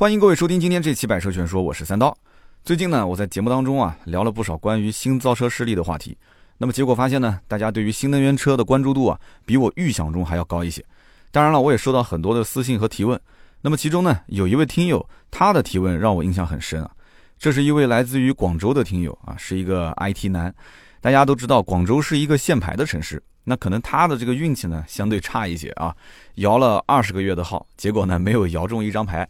欢迎各位收听今天这期《百车全说》，我是三刀。最近呢，我在节目当中啊聊了不少关于新造车势力的话题。那么结果发现呢，大家对于新能源车的关注度啊，比我预想中还要高一些。当然了，我也收到很多的私信和提问。那么其中呢，有一位听友他的提问让我印象很深啊。这是一位来自于广州的听友啊，是一个 IT 男。大家都知道，广州是一个限牌的城市，那可能他的这个运气呢相对差一些啊，摇了二十个月的号，结果呢没有摇中一张牌。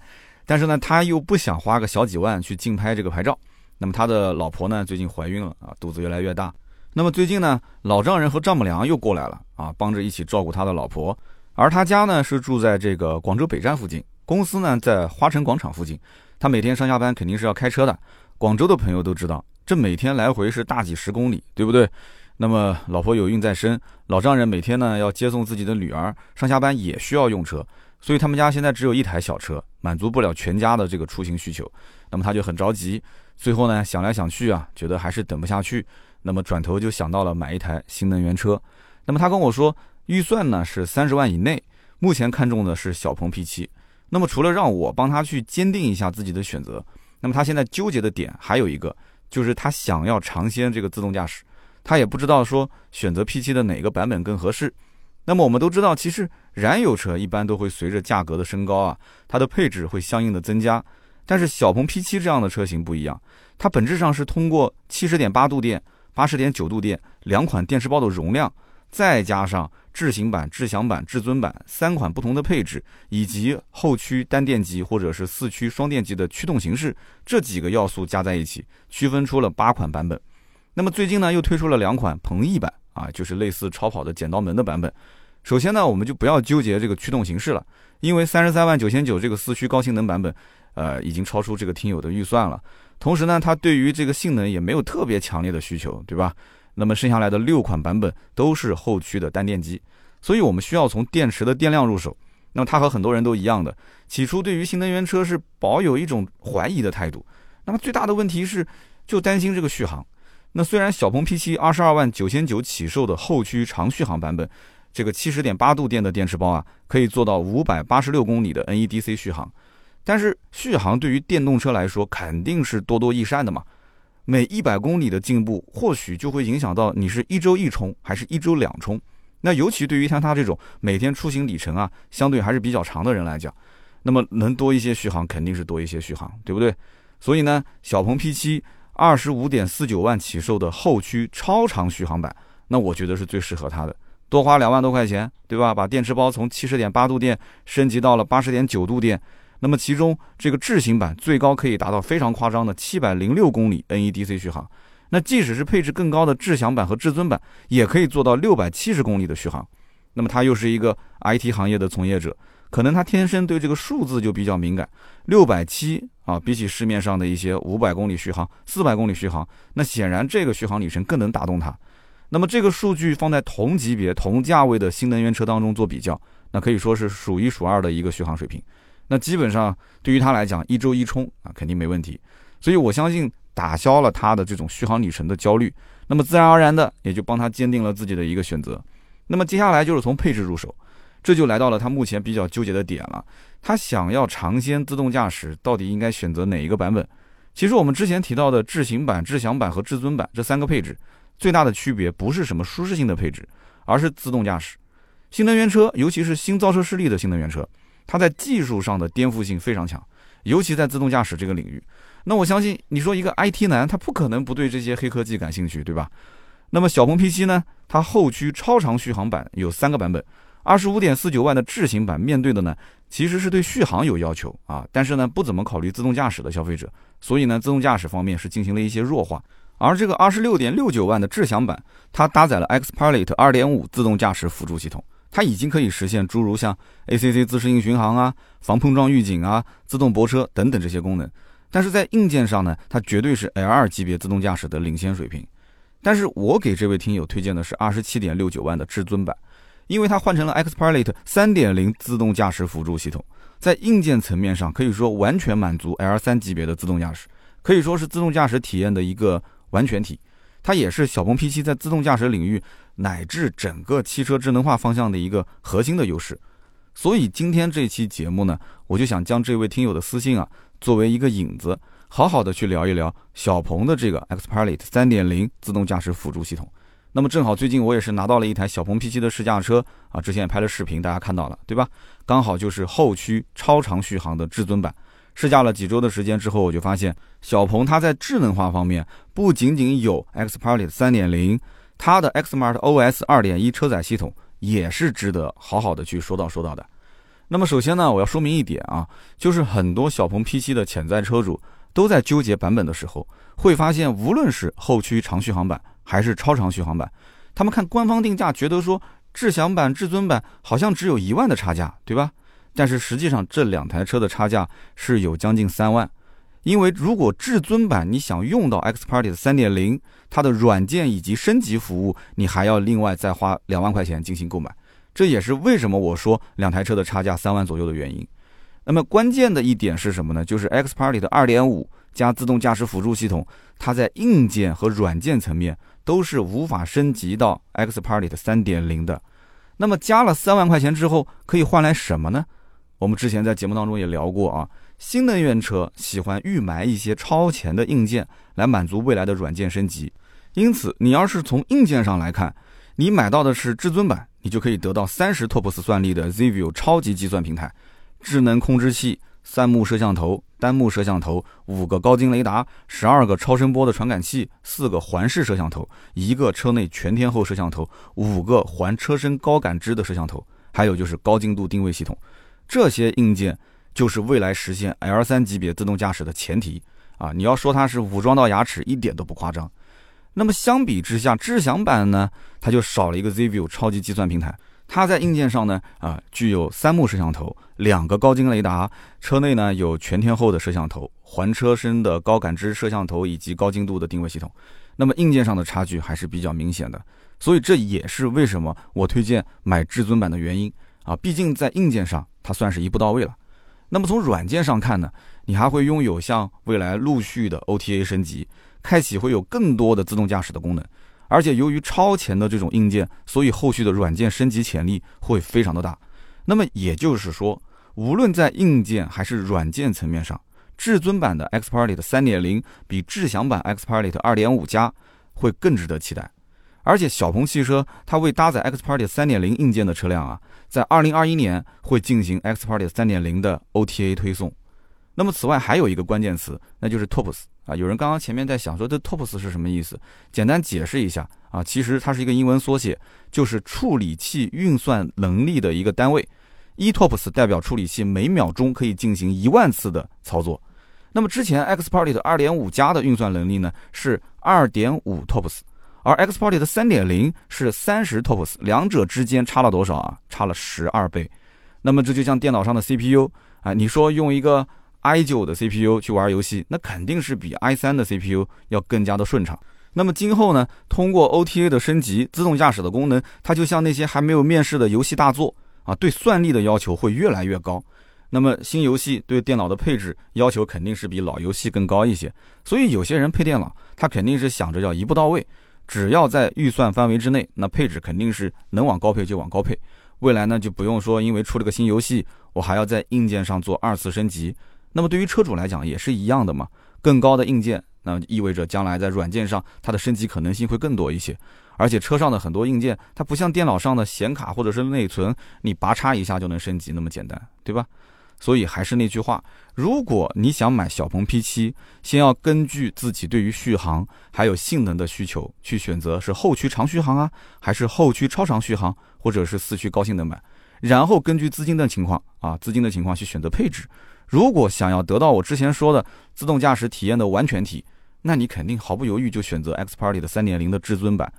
但是呢，他又不想花个小几万去竞拍这个牌照。那么他的老婆呢，最近怀孕了啊，肚子越来越大。那么最近呢，老丈人和丈母娘又过来了啊，帮着一起照顾他的老婆。而他家呢是住在这个广州北站附近，公司呢在花城广场附近。他每天上下班肯定是要开车的。广州的朋友都知道，这每天来回是大几十公里，对不对？那么老婆有孕在身，老丈人每天呢要接送自己的女儿上下班，也需要用车。所以他们家现在只有一台小车，满足不了全家的这个出行需求，那么他就很着急。最后呢，想来想去啊，觉得还是等不下去，那么转头就想到了买一台新能源车。那么他跟我说，预算呢是三十万以内，目前看中的是小鹏 P7。那么除了让我帮他去坚定一下自己的选择，那么他现在纠结的点还有一个，就是他想要尝鲜这个自动驾驶，他也不知道说选择 P7 的哪个版本更合适。那么我们都知道，其实燃油车一般都会随着价格的升高啊，它的配置会相应的增加。但是小鹏 P7 这样的车型不一样，它本质上是通过七十点八度电、八十点九度电两款电池包的容量，再加上智行版、智享版、至尊版三款不同的配置，以及后驱单电机或者是四驱双电机的驱动形式这几个要素加在一起，区分出了八款版本。那么最近呢，又推出了两款鹏翼版。啊，就是类似超跑的剪刀门的版本。首先呢，我们就不要纠结这个驱动形式了，因为三十三万九千九这个四驱高性能版本，呃，已经超出这个听友的预算了。同时呢，它对于这个性能也没有特别强烈的需求，对吧？那么剩下来的六款版本都是后驱的单电机，所以我们需要从电池的电量入手。那么它和很多人都一样的，起初对于新能源车是保有一种怀疑的态度。那么最大的问题是，就担心这个续航。那虽然小鹏 P7 二十二万九千九起售的后驱长续航版本，这个七十点八度电的电池包啊，可以做到五百八十六公里的 NEDC 续航，但是续航对于电动车来说肯定是多多益善的嘛。每一百公里的进步，或许就会影响到你是一周一充还是一周两充。那尤其对于像他这种每天出行里程啊，相对还是比较长的人来讲，那么能多一些续航肯定是多一些续航，对不对？所以呢，小鹏 P7。二十五点四九万起售的后驱超长续航版，那我觉得是最适合它的。多花两万多块钱，对吧？把电池包从七十点八度电升级到了八十点九度电，那么其中这个智行版最高可以达到非常夸张的七百零六公里 NEDC 续航。那即使是配置更高的智享版和至尊版，也可以做到六百七十公里的续航。那么他又是一个 IT 行业的从业者。可能他天生对这个数字就比较敏感，六百七啊，比起市面上的一些五百公里续航、四百公里续航，那显然这个续航里程更能打动他。那么这个数据放在同级别、同价位的新能源车当中做比较，那可以说是数一数二的一个续航水平。那基本上对于他来讲，一周一充啊，肯定没问题。所以我相信打消了他的这种续航里程的焦虑，那么自然而然的也就帮他坚定了自己的一个选择。那么接下来就是从配置入手。这就来到了他目前比较纠结的点了。他想要尝鲜自动驾驶，到底应该选择哪一个版本？其实我们之前提到的智行版、智享版和至尊版这三个配置，最大的区别不是什么舒适性的配置，而是自动驾驶。新能源车，尤其是新造车势力的新能源车，它在技术上的颠覆性非常强，尤其在自动驾驶这个领域。那我相信你说一个 IT 男，他不可能不对这些黑科技感兴趣，对吧？那么小鹏 P7 呢？它后驱超长续航版有三个版本。二十五点四九万的智行版面对的呢，其实是对续航有要求啊，但是呢不怎么考虑自动驾驶的消费者，所以呢自动驾驶方面是进行了一些弱化。而这个二十六点六九万的智享版，它搭载了 XPilot 二点五自动驾驶辅助系统，它已经可以实现诸如像 ACC 自适应巡航啊、防碰撞预警啊、自动泊车等等这些功能。但是在硬件上呢，它绝对是 L2 级别自动驾驶的领先水平。但是我给这位听友推荐的是二十七点六九万的至尊版。因为它换成了 XPilot 三点零自动驾驶辅助系统，在硬件层面上可以说完全满足 L 三级别的自动驾驶，可以说是自动驾驶体验的一个完全体。它也是小鹏 P7 在自动驾驶领域乃至整个汽车智能化方向的一个核心的优势。所以今天这期节目呢，我就想将这位听友的私信啊，作为一个引子，好好的去聊一聊小鹏的这个 XPILOT 3.0自动驾驶辅助系统。那么正好最近我也是拿到了一台小鹏 P7 的试驾车啊，之前也拍了视频，大家看到了对吧？刚好就是后驱超长续航的至尊版。试驾了几周的时间之后，我就发现小鹏它在智能化方面不仅仅有 XPILOT 3.0，它的 Xmart OS 2.1车载系统也是值得好好的去说道说道的。那么首先呢，我要说明一点啊，就是很多小鹏 P7 的潜在车主都在纠结版本的时候，会发现无论是后驱长续航版，还是超长续航版，他们看官方定价，觉得说智享版、至尊版好像只有一万的差价，对吧？但是实际上这两台车的差价是有将近三万，因为如果至尊版你想用到 XPILOT 3.0，它的软件以及升级服务，你还要另外再花两万块钱进行购买。这也是为什么我说两台车的差价三万左右的原因。那么关键的一点是什么呢？就是 XPILOT 2.5加自动驾驶辅助系统，它在硬件和软件层面。都是无法升级到 XPILOT 3.0的。那么加了三万块钱之后，可以换来什么呢？我们之前在节目当中也聊过啊，新能源车喜欢预埋一些超前的硬件来满足未来的软件升级。因此，你要是从硬件上来看，你买到的是至尊版，你就可以得到三十 TOPS 算力的 ZVIO 超级计算平台，智能控制器。三目摄像头、单目摄像头、五个高精雷达、十二个超声波的传感器、四个环视摄像头、一个车内全天候摄像头、五个环车身高感知的摄像头，还有就是高精度定位系统，这些硬件就是未来实现 L3 级别自动驾驶的前提啊！你要说它是武装到牙齿，一点都不夸张。那么相比之下，智享版呢，它就少了一个 ZVIO 超级计算平台。它在硬件上呢，啊，具有三目摄像头、两个高精雷达，车内呢有全天候的摄像头、环车身的高感知摄像头以及高精度的定位系统。那么硬件上的差距还是比较明显的，所以这也是为什么我推荐买至尊版的原因啊。毕竟在硬件上它算是一步到位了。那么从软件上看呢，你还会拥有像未来陆续的 OTA 升级，开启会有更多的自动驾驶的功能。而且由于超前的这种硬件，所以后续的软件升级潜力会非常的大。那么也就是说，无论在硬件还是软件层面上，至尊版的 XPILOT 3.0比智享版 XPILOT 2.5加会更值得期待。而且小鹏汽车它为搭载 XPILOT 3.0硬件的车辆啊，在2021年会进行 XPILOT 3.0的 OTA 推送。那么此外还有一个关键词，那就是 TOPS。啊，有人刚刚前面在想说这 TOPS 是什么意思？简单解释一下啊，其实它是一个英文缩写，就是处理器运算能力的一个单位。一 TOPS 代表处理器每秒钟可以进行一万次的操作。那么之前 XPILOT 2.5加的运算能力呢是2.5 TOPS，而 XPILOT 3.0是30 TOPS，两者之间差了多少啊？差了十二倍。那么这就像电脑上的 CPU 啊，你说用一个。I 九的 CPU 去玩游戏，那肯定是比 i 三的 CPU 要更加的顺畅。那么今后呢，通过 OTA 的升级，自动驾驶的功能，它就像那些还没有面世的游戏大作啊，对算力的要求会越来越高。那么新游戏对电脑的配置要求肯定是比老游戏更高一些。所以有些人配电脑，他肯定是想着要一步到位，只要在预算范围之内，那配置肯定是能往高配就往高配。未来呢，就不用说因为出了个新游戏，我还要在硬件上做二次升级。那么对于车主来讲也是一样的嘛，更高的硬件，那意味着将来在软件上它的升级可能性会更多一些，而且车上的很多硬件，它不像电脑上的显卡或者是内存，你拔插一下就能升级那么简单，对吧？所以还是那句话，如果你想买小鹏 P7，先要根据自己对于续航还有性能的需求去选择是后驱长续航啊，还是后驱超长续航，或者是四驱高性能版，然后根据资金的情况啊，资金的情况去选择配置。如果想要得到我之前说的自动驾驶体验的完全体，那你肯定毫不犹豫就选择 XPILOT 3.0的至尊版。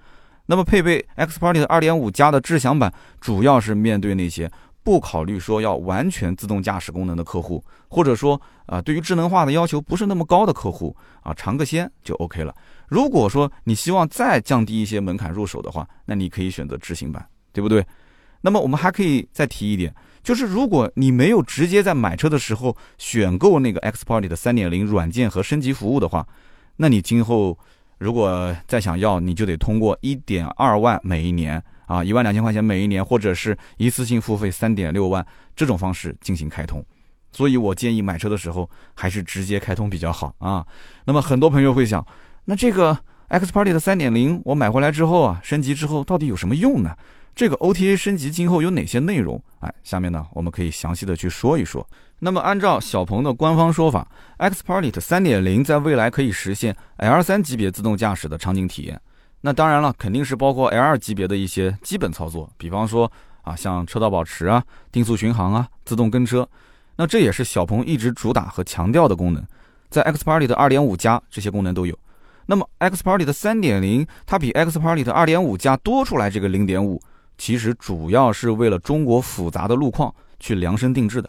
那么配备 XPILOT 2.5加的智享版，主要是面对那些不考虑说要完全自动驾驶功能的客户，或者说啊对于智能化的要求不是那么高的客户啊，尝个鲜就 OK 了。如果说你希望再降低一些门槛入手的话，那你可以选择智行版，对不对？那么我们还可以再提一点。就是如果你没有直接在买车的时候选购那个 XPILOT 的三点零软件和升级服务的话，那你今后如果再想要，你就得通过1.2万每一年啊，一万两千块钱每一年，或者是一次性付费三点六万这种方式进行开通。所以我建议买车的时候还是直接开通比较好啊。那么很多朋友会想，那这个 X Party 的三点零我买回来之后啊，升级之后到底有什么用呢？这个 OTA 升级今后有哪些内容？哎，下面呢我们可以详细的去说一说。那么按照小鹏的官方说法，X Party 三点零在未来可以实现 L 三级别自动驾驶的场景体验。那当然了，肯定是包括 L 二级别的一些基本操作，比方说啊，像车道保持啊、定速巡航啊、自动跟车。那这也是小鹏一直主打和强调的功能，在 X Party 的二点五加这些功能都有。那么 X Party 的三点零，它比 X Party 的二点五加多出来这个零点五，其实主要是为了中国复杂的路况去量身定制的。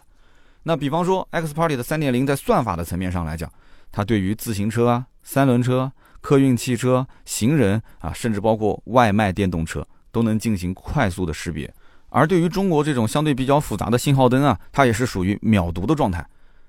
那比方说，X Party 的三点零在算法的层面上来讲，它对于自行车啊、三轮车、客运汽车、行人啊，甚至包括外卖电动车，都能进行快速的识别。而对于中国这种相对比较复杂的信号灯啊，它也是属于秒读的状态。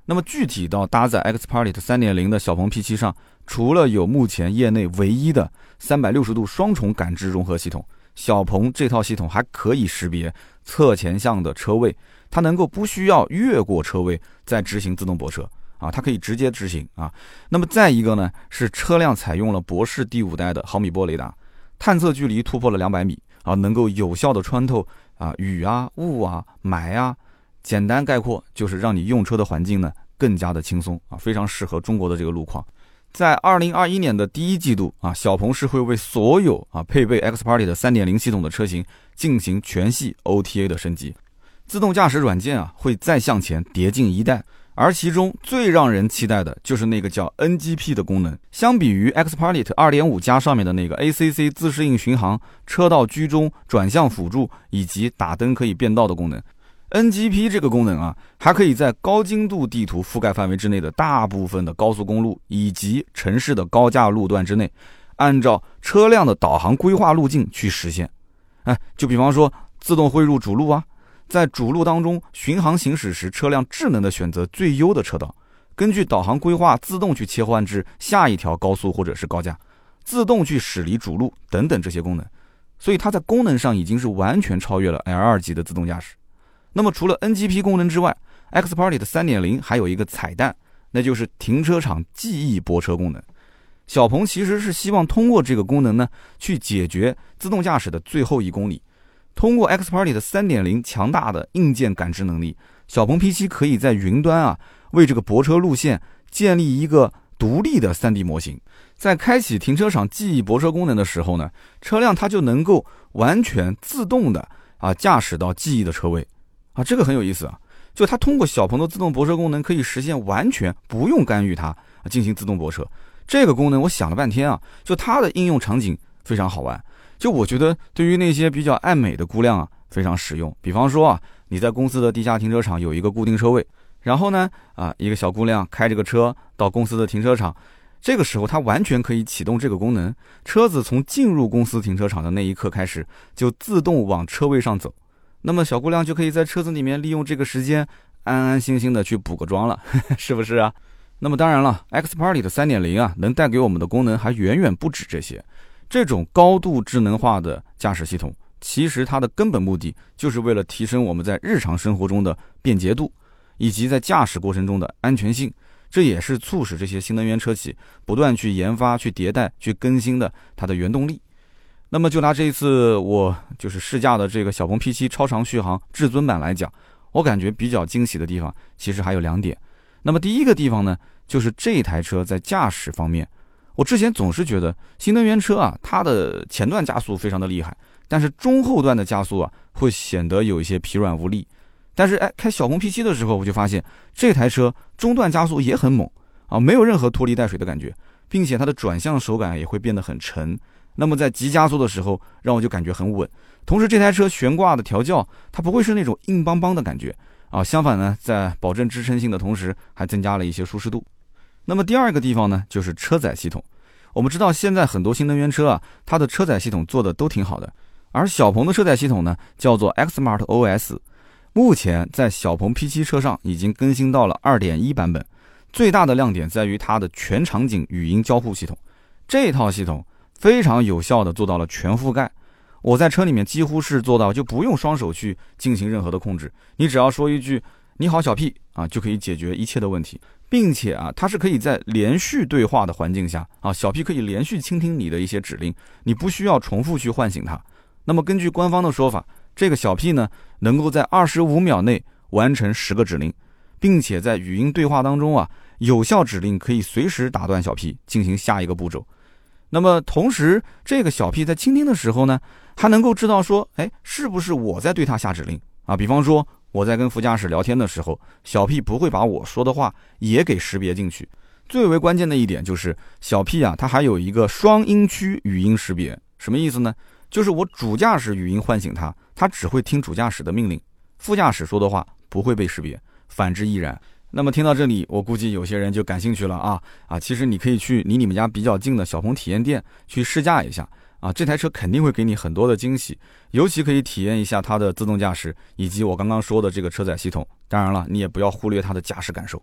那么具体到搭载 X Party 的三点零的小鹏 P7 上，除了有目前业内唯一的三百六十度双重感知融合系统，小鹏这套系统还可以识别侧前向的车位。它能够不需要越过车位再执行自动泊车啊，它可以直接执行啊。那么再一个呢，是车辆采用了博世第五代的毫米波雷达，探测距离突破了两百米啊，能够有效的穿透啊雨啊雾啊霾啊。简单概括就是让你用车的环境呢更加的轻松啊，非常适合中国的这个路况。在二零二一年的第一季度啊，小鹏是会为所有啊配备 X Party 的三点零系统的车型进行全系 OTA 的升级。自动驾驶软件啊，会再向前叠进一代，而其中最让人期待的就是那个叫 NGP 的功能。相比于 X Pilot 2.5加上面的那个 ACC 自适应巡航、车道居中、转向辅助以及打灯可以变道的功能，NGP 这个功能啊，还可以在高精度地图覆盖范围之内的大部分的高速公路以及城市的高架路段之内，按照车辆的导航规划路径去实现。哎，就比方说自动汇入主路啊。在主路当中巡航行驶时，车辆智能的选择最优的车道，根据导航规划自动去切换至下一条高速或者是高架，自动去驶离主路等等这些功能，所以它在功能上已经是完全超越了 L 二级的自动驾驶。那么除了 NGP 功能之外，X Party 的三点零还有一个彩蛋，那就是停车场记忆泊车功能。小鹏其实是希望通过这个功能呢，去解决自动驾驶的最后一公里。通过 X Party 的3.0强大的硬件感知能力，小鹏 P7 可以在云端啊为这个泊车路线建立一个独立的 3D 模型。在开启停车场记忆泊车功能的时候呢，车辆它就能够完全自动的啊驾驶到记忆的车位啊，这个很有意思啊。就它通过小鹏的自动泊车功能，可以实现完全不用干预它进行自动泊车。这个功能我想了半天啊，就它的应用场景非常好玩。就我觉得，对于那些比较爱美的姑娘啊，非常实用。比方说啊，你在公司的地下停车场有一个固定车位，然后呢，啊，一个小姑娘开这个车到公司的停车场，这个时候她完全可以启动这个功能，车子从进入公司停车场的那一刻开始，就自动往车位上走。那么小姑娘就可以在车子里面利用这个时间，安安心心的去补个妆了，是不是啊？那么当然了，X Party 的三点零啊，能带给我们的功能还远远不止这些。这种高度智能化的驾驶系统，其实它的根本目的就是为了提升我们在日常生活中的便捷度，以及在驾驶过程中的安全性。这也是促使这些新能源车企不断去研发、去迭代、去更新的它的原动力。那么就拿这一次我就是试驾的这个小鹏 P7 超长续航至尊版来讲，我感觉比较惊喜的地方其实还有两点。那么第一个地方呢，就是这台车在驾驶方面。我之前总是觉得新能源车啊，它的前段加速非常的厉害，但是中后段的加速啊，会显得有一些疲软无力。但是哎，开小鹏 P7 的时候，我就发现这台车中段加速也很猛啊，没有任何拖泥带水的感觉，并且它的转向手感也会变得很沉。那么在急加速的时候，让我就感觉很稳。同时，这台车悬挂的调教，它不会是那种硬邦邦的感觉啊，相反呢，在保证支撑性的同时，还增加了一些舒适度。那么第二个地方呢，就是车载系统。我们知道现在很多新能源车啊，它的车载系统做的都挺好的。而小鹏的车载系统呢，叫做 Xmart OS，目前在小鹏 P7 车上已经更新到了2.1版本。最大的亮点在于它的全场景语音交互系统，这套系统非常有效的做到了全覆盖。我在车里面几乎是做到就不用双手去进行任何的控制，你只要说一句“你好，小 P” 啊，就可以解决一切的问题，并且啊，它是可以在连续对话的环境下啊，小 P 可以连续倾听你的一些指令，你不需要重复去唤醒它。那么根据官方的说法，这个小 P 呢，能够在二十五秒内完成十个指令，并且在语音对话当中啊，有效指令可以随时打断小 P 进行下一个步骤。那么同时，这个小 P 在倾听的时候呢，还能够知道说，哎，是不是我在对他下指令啊？比方说我在跟副驾驶聊天的时候，小 P 不会把我说的话也给识别进去。最为关键的一点就是，小 P 啊，它还有一个双音区语音识别，什么意思呢？就是我主驾驶语音唤醒它，它只会听主驾驶的命令，副驾驶说的话不会被识别，反之亦然。那么听到这里，我估计有些人就感兴趣了啊啊！其实你可以去离你们家比较近的小鹏体验店去试驾一下啊，这台车肯定会给你很多的惊喜，尤其可以体验一下它的自动驾驶以及我刚刚说的这个车载系统。当然了，你也不要忽略它的驾驶感受。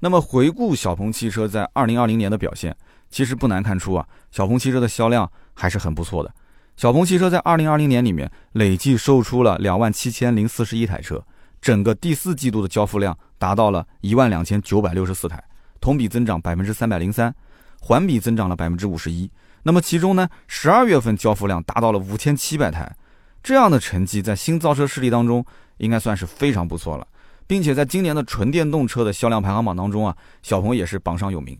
那么回顾小鹏汽车在二零二零年的表现，其实不难看出啊，小鹏汽车的销量还是很不错的。小鹏汽车在二零二零年里面累计售出了两万七千零四十一台车。整个第四季度的交付量达到了一万两千九百六十四台，同比增长百分之三百零三，环比增长了百分之五十一。那么其中呢，十二月份交付量达到了五千七百台，这样的成绩在新造车势力当中应该算是非常不错了，并且在今年的纯电动车的销量排行榜当中啊，小鹏也是榜上有名。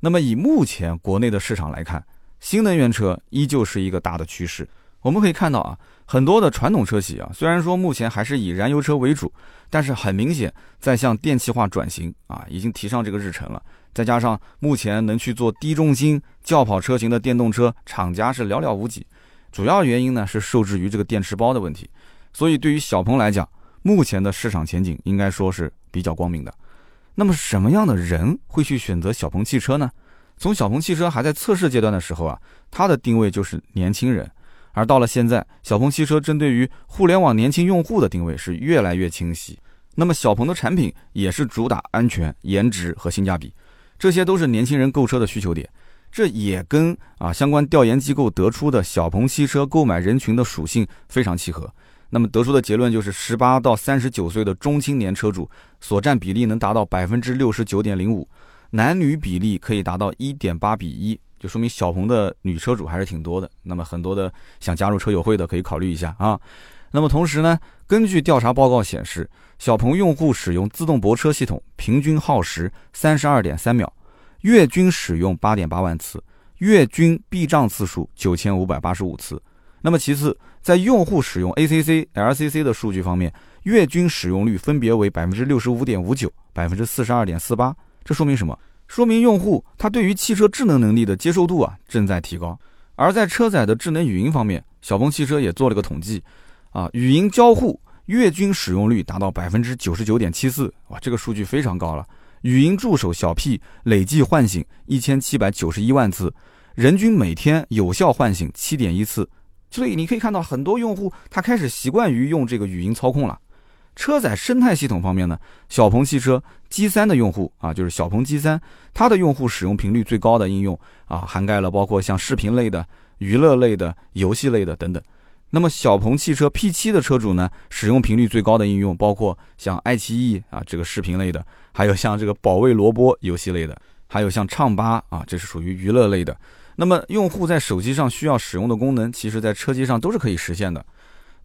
那么以目前国内的市场来看，新能源车依旧是一个大的趋势。我们可以看到啊。很多的传统车企啊，虽然说目前还是以燃油车为主，但是很明显在向电气化转型啊，已经提上这个日程了。再加上目前能去做低重心轿跑车型的电动车厂家是寥寥无几，主要原因呢是受制于这个电池包的问题。所以对于小鹏来讲，目前的市场前景应该说是比较光明的。那么什么样的人会去选择小鹏汽车呢？从小鹏汽车还在测试阶段的时候啊，它的定位就是年轻人。而到了现在，小鹏汽车针对于互联网年轻用户的定位是越来越清晰。那么小鹏的产品也是主打安全、颜值和性价比，这些都是年轻人购车的需求点。这也跟啊相关调研机构得出的小鹏汽车购买人群的属性非常契合。那么得出的结论就是，十八到三十九岁的中青年车主所占比例能达到百分之六十九点零五，男女比例可以达到一点八比一。就说明小鹏的女车主还是挺多的，那么很多的想加入车友会的可以考虑一下啊。那么同时呢，根据调查报告显示，小鹏用户使用自动泊车系统平均耗时三十二点三秒，月均使用八点八万次，月均避障次数九千五百八十五次。那么其次，在用户使用 ACC、LCC 的数据方面，月均使用率分别为百分之六十五点五九、百分之四十二点四八。这说明什么？说明用户他对于汽车智能能力的接受度啊正在提高，而在车载的智能语音方面，小鹏汽车也做了个统计，啊，语音交互月均使用率达到百分之九十九点七四，哇，这个数据非常高了。语音助手小 P 累计唤醒一千七百九十一万次，人均每天有效唤醒七点一次，所以你可以看到很多用户他开始习惯于用这个语音操控了。车载生态系统方面呢，小鹏汽车 G3 的用户啊，就是小鹏 G3，它的用户使用频率最高的应用啊，涵盖了包括像视频类的、娱乐类的、游戏类的等等。那么小鹏汽车 P7 的车主呢，使用频率最高的应用包括像爱奇艺啊这个视频类的，还有像这个保卫萝卜游戏类的，还有像唱吧啊，这是属于娱乐类的。那么用户在手机上需要使用的功能，其实在车机上都是可以实现的。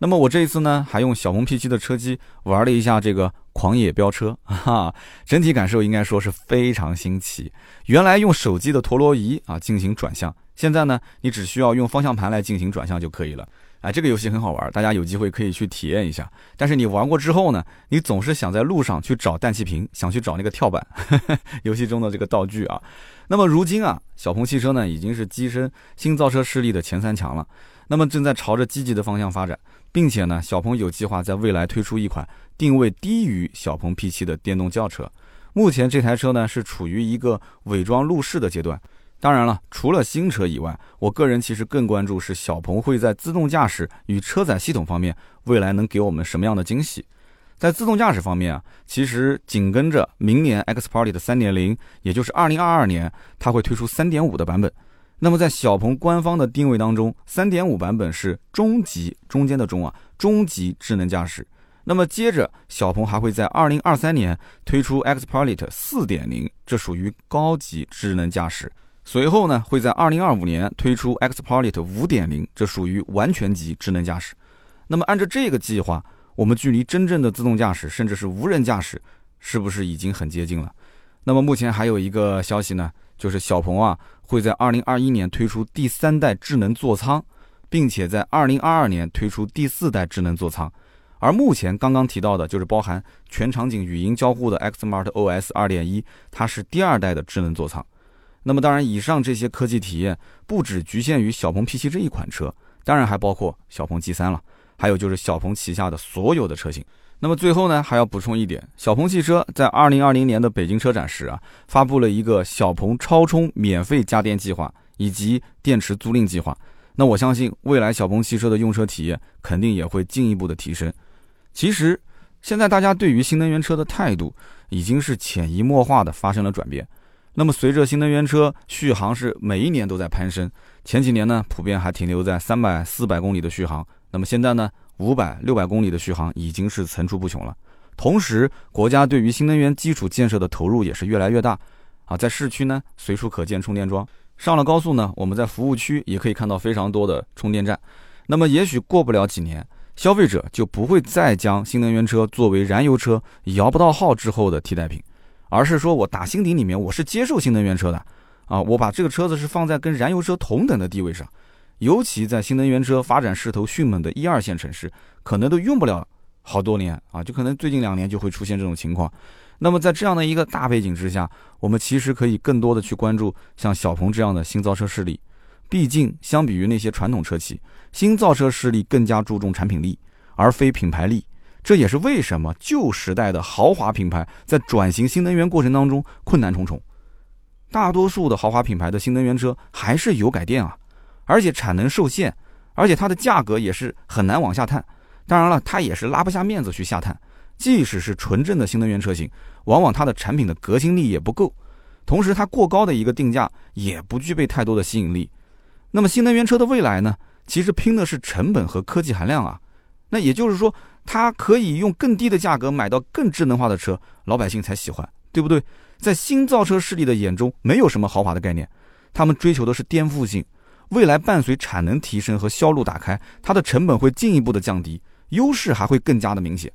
那么我这一次呢，还用小鹏 P7 的车机玩了一下这个狂野飙车，哈，整体感受应该说是非常新奇。原来用手机的陀螺仪啊进行转向，现在呢，你只需要用方向盘来进行转向就可以了。哎，这个游戏很好玩，大家有机会可以去体验一下。但是你玩过之后呢，你总是想在路上去找氮气瓶，想去找那个跳板，游戏中的这个道具啊。那么如今啊，小鹏汽车呢已经是跻身新造车势力的前三强了，那么正在朝着积极的方向发展。并且呢，小鹏有计划在未来推出一款定位低于小鹏 P7 的电动轿车。目前这台车呢是处于一个伪装路试的阶段。当然了，除了新车以外，我个人其实更关注是小鹏会在自动驾驶与车载系统方面未来能给我们什么样的惊喜。在自动驾驶方面啊，其实紧跟着明年 X Party 的3.0，也就是2022年，它会推出3.5的版本。那么在小鹏官方的定位当中，三点五版本是中级，中间的中啊，中级智能驾驶。那么接着，小鹏还会在二零二三年推出 XPILOT 四点零，这属于高级智能驾驶。随后呢，会在二零二五年推出 XPILOT 五点零，这属于完全级智能驾驶。那么按照这个计划，我们距离真正的自动驾驶，甚至是无人驾驶，是不是已经很接近了？那么目前还有一个消息呢，就是小鹏啊。会在二零二一年推出第三代智能座舱，并且在二零二二年推出第四代智能座舱。而目前刚刚提到的，就是包含全场景语音交互的 Xmart OS 二点一，它是第二代的智能座舱。那么当然，以上这些科技体验不只局限于小鹏 P7 这一款车，当然还包括小鹏 G 三了，还有就是小鹏旗下的所有的车型。那么最后呢，还要补充一点，小鹏汽车在二零二零年的北京车展时啊，发布了一个小鹏超充免费加电计划以及电池租赁计划。那我相信未来小鹏汽车的用车体验肯定也会进一步的提升。其实现在大家对于新能源车的态度已经是潜移默化的发生了转变。那么随着新能源车续航是每一年都在攀升，前几年呢普遍还停留在三百、四百公里的续航，那么现在呢？五百、六百公里的续航已经是层出不穷了。同时，国家对于新能源基础建设的投入也是越来越大。啊，在市区呢，随处可见充电桩；上了高速呢，我们在服务区也可以看到非常多的充电站。那么，也许过不了几年，消费者就不会再将新能源车作为燃油车摇不到号之后的替代品，而是说我打心底里面我是接受新能源车的。啊，我把这个车子是放在跟燃油车同等的地位上。尤其在新能源车发展势头迅猛的一二线城市，可能都用不了好多年啊，就可能最近两年就会出现这种情况。那么在这样的一个大背景之下，我们其实可以更多的去关注像小鹏这样的新造车势力。毕竟，相比于那些传统车企，新造车势力更加注重产品力，而非品牌力。这也是为什么旧时代的豪华品牌在转型新能源过程当中困难重重。大多数的豪华品牌的新能源车还是油改电啊。而且产能受限，而且它的价格也是很难往下探。当然了，它也是拉不下面子去下探。即使是纯正的新能源车型，往往它的产品的革新力也不够，同时它过高的一个定价也不具备太多的吸引力。那么新能源车的未来呢？其实拼的是成本和科技含量啊。那也就是说，它可以用更低的价格买到更智能化的车，老百姓才喜欢，对不对？在新造车势力的眼中，没有什么豪华的概念，他们追求的是颠覆性。未来伴随产能提升和销路打开，它的成本会进一步的降低，优势还会更加的明显。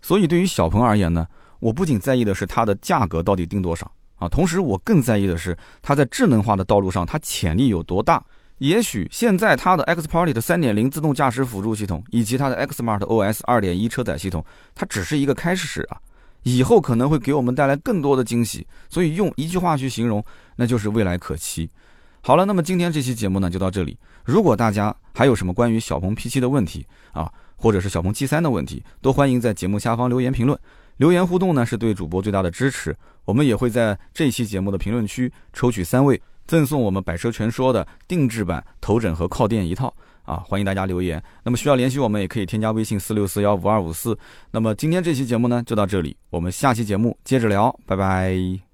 所以对于小鹏而言呢，我不仅在意的是它的价格到底定多少啊，同时我更在意的是它在智能化的道路上它潜力有多大。也许现在它的 X Party 的三点零自动驾驶辅助系统以及它的 Xmart OS 二点一车载系统，它只是一个开始啊，以后可能会给我们带来更多的惊喜。所以用一句话去形容，那就是未来可期。好了，那么今天这期节目呢就到这里。如果大家还有什么关于小鹏 P7 的问题啊，或者是小鹏 G3 的问题，都欢迎在节目下方留言评论。留言互动呢是对主播最大的支持。我们也会在这期节目的评论区抽取三位，赠送我们百车全说的定制版头枕和靠垫一套啊！欢迎大家留言。那么需要联系我们，也可以添加微信四六四幺五二五四。那么今天这期节目呢就到这里，我们下期节目接着聊，拜拜。